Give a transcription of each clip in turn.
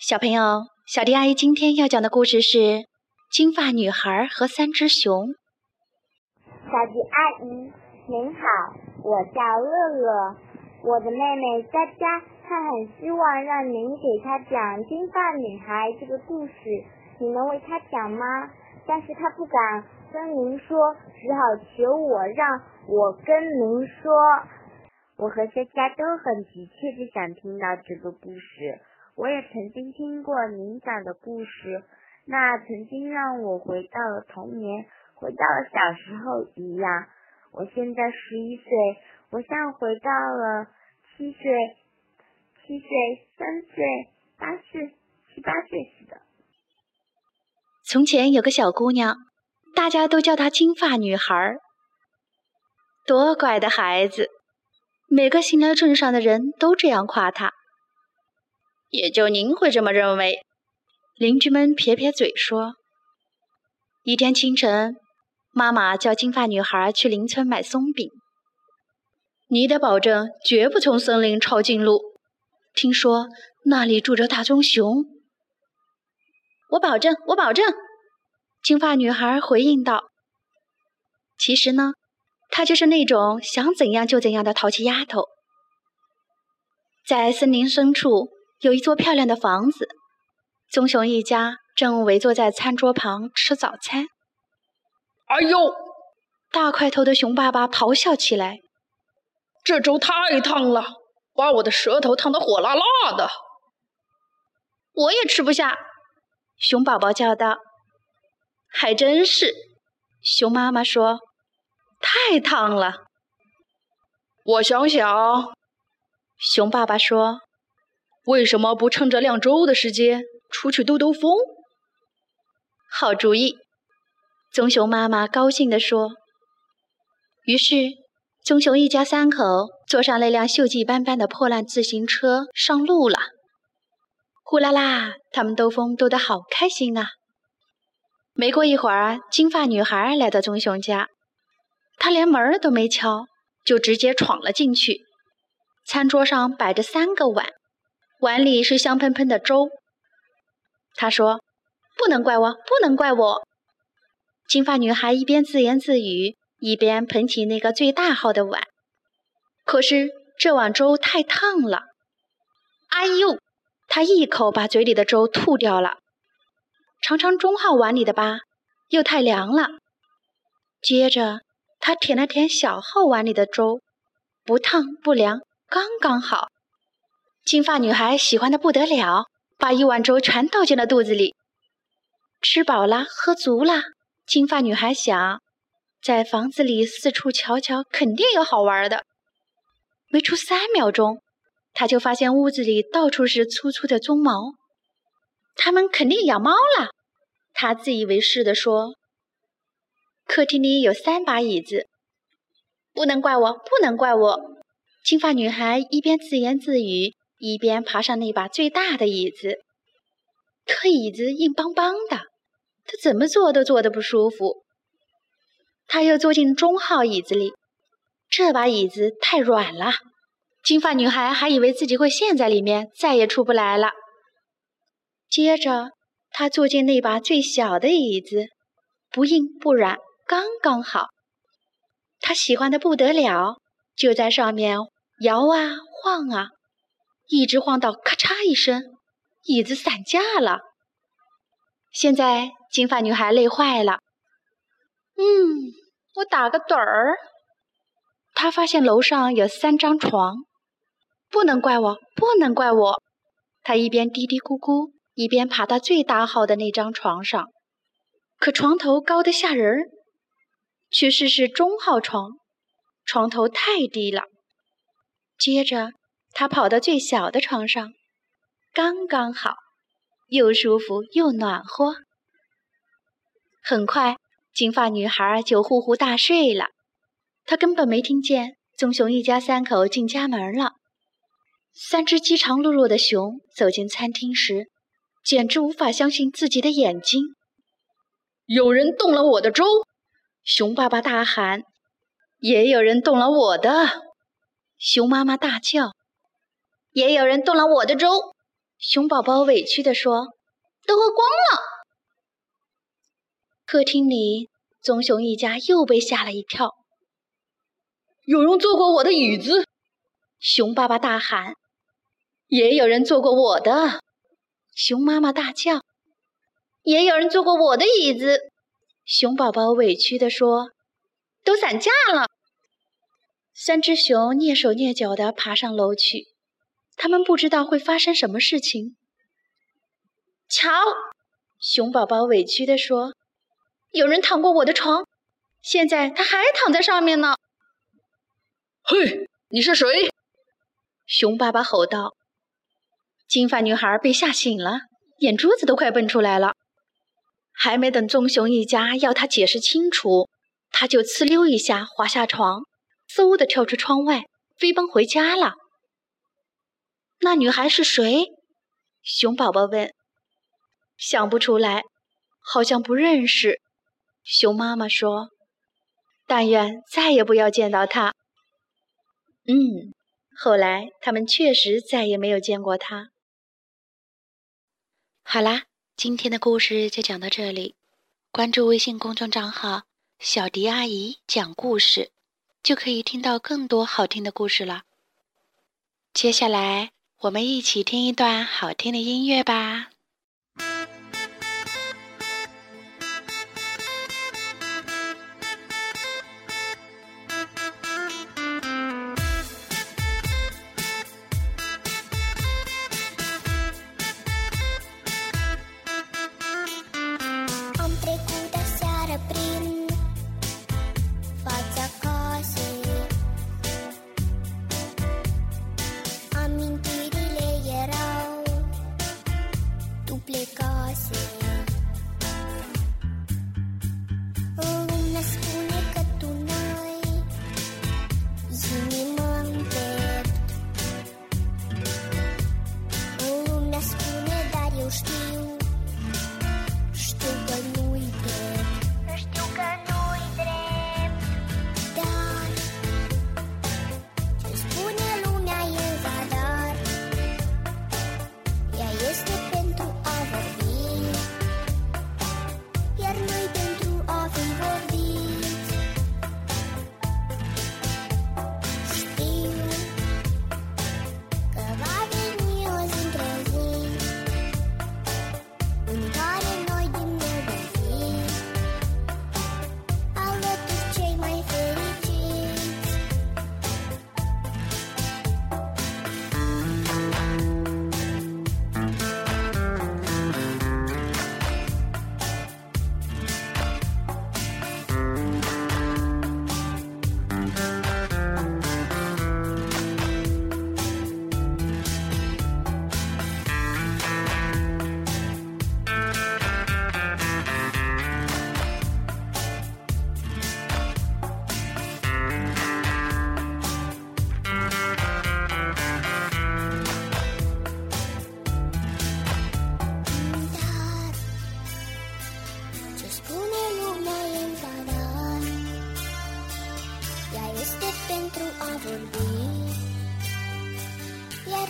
小朋友，小迪阿姨今天要讲的故事是《金发女孩和三只熊》。小迪阿姨您好，我叫乐乐，我的妹妹佳佳，她很希望让您给她讲《金发女孩》这个故事，你能为她讲吗？但是她不敢跟您说，只好求我让我跟您说。我和佳佳都很急切的想听到这个故事。我也曾经听过您讲的故事，那曾经让我回到了童年，回到了小时候一样。我现在十一岁，我像回到了七岁、七岁、三岁、八岁、七八岁似的。从前有个小姑娘，大家都叫她金发女孩儿，多乖的孩子，每个行来镇上的人都这样夸她。也就您会这么认为，邻居们撇撇嘴说。一天清晨，妈妈叫金发女孩去邻村买松饼。你得保证绝不从森林抄近路，听说那里住着大棕熊。我保证，我保证。金发女孩回应道。其实呢，她就是那种想怎样就怎样的淘气丫头。在森林深处。有一座漂亮的房子，棕熊一家正围坐在餐桌旁吃早餐。哎呦！大块头的熊爸爸咆哮起来：“这粥太烫了，把我的舌头烫得火辣辣的。”我也吃不下，熊宝宝叫道。“还真是。”熊妈妈说，“太烫了。”我想想，熊爸爸说。为什么不趁着晾粥的时间出去兜兜风？好主意，棕熊妈妈高兴地说。于是，棕熊一家三口坐上那辆锈迹斑斑的破烂自行车上路了。呼啦啦，他们兜风兜得好开心啊！没过一会儿，金发女孩来到棕熊家，她连门都没敲，就直接闯了进去。餐桌上摆着三个碗。碗里是香喷喷的粥。他说：“不能怪我，不能怪我。”金发女孩一边自言自语，一边捧起那个最大号的碗。可是这碗粥太烫了，哎呦！她一口把嘴里的粥吐掉了。尝尝中号碗里的吧，又太凉了。接着她舔了舔小号碗里的粥，不烫不凉，刚刚好。金发女孩喜欢的不得了，把一碗粥全倒进了肚子里。吃饱了，喝足了，金发女孩想，在房子里四处瞧瞧，肯定有好玩的。没出三秒钟，她就发现屋子里到处是粗粗的鬃毛，他们肯定养猫了。她自以为是地说：“客厅里有三把椅子，不能怪我，不能怪我。”金发女孩一边自言自语。一边爬上那把最大的椅子，可椅子硬邦邦的，他怎么坐都坐得不舒服。他又坐进中号椅子里，这把椅子太软了，金发女孩还以为自己会陷在里面，再也出不来了。接着，他坐进那把最小的椅子，不硬不软，刚刚好。他喜欢的不得了，就在上面摇啊晃啊。一直晃到咔嚓一声，椅子散架了。现在金发女孩累坏了。嗯，我打个盹儿。她发现楼上有三张床，不能怪我，不能怪我。她一边嘀嘀咕咕，一边爬到最大号的那张床上。可床头高得吓人，去试试中号床，床头太低了。接着。他跑到最小的床上，刚刚好，又舒服又暖和。很快，金发女孩就呼呼大睡了。她根本没听见棕熊一家三口进家门了。三只饥肠辘辘的熊走进餐厅时，简直无法相信自己的眼睛。有人动了我的粥！熊爸爸大喊。也有人动了我的！熊妈妈大叫。也有人动了我的粥，熊宝宝委屈地说：“都喝光了。”客厅里，棕熊一家又被吓了一跳。有人坐过我的椅子！熊爸爸大喊。也有人坐过我的。熊妈妈大叫。也有人坐过我的椅子。熊宝宝委屈地说：“都散架了。”三只熊蹑手蹑脚地爬上楼去，他们不知道会发生什么事情。瞧，熊宝宝委屈地说：“有人躺过我的床，现在他还躺在上面呢。”嘿，你是谁？熊爸爸吼道。金发女孩被吓醒了，眼珠子都快蹦出来了。还没等棕熊一家要他解释清楚，他就呲溜一下滑下床，嗖的跳出窗外，飞奔回家了。那女孩是谁？熊宝宝问。想不出来，好像不认识。熊妈妈说：“但愿再也不要见到她。”嗯，后来他们确实再也没有见过她。好啦，今天的故事就讲到这里。关注微信公众账号“小迪阿姨讲故事”，就可以听到更多好听的故事了。接下来，我们一起听一段好听的音乐吧。myself.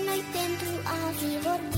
night dentro a vigor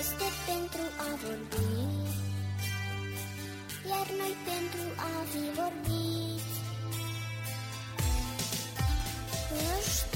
este pentru a vorbi, iar noi pentru a fi vorbiți. Ești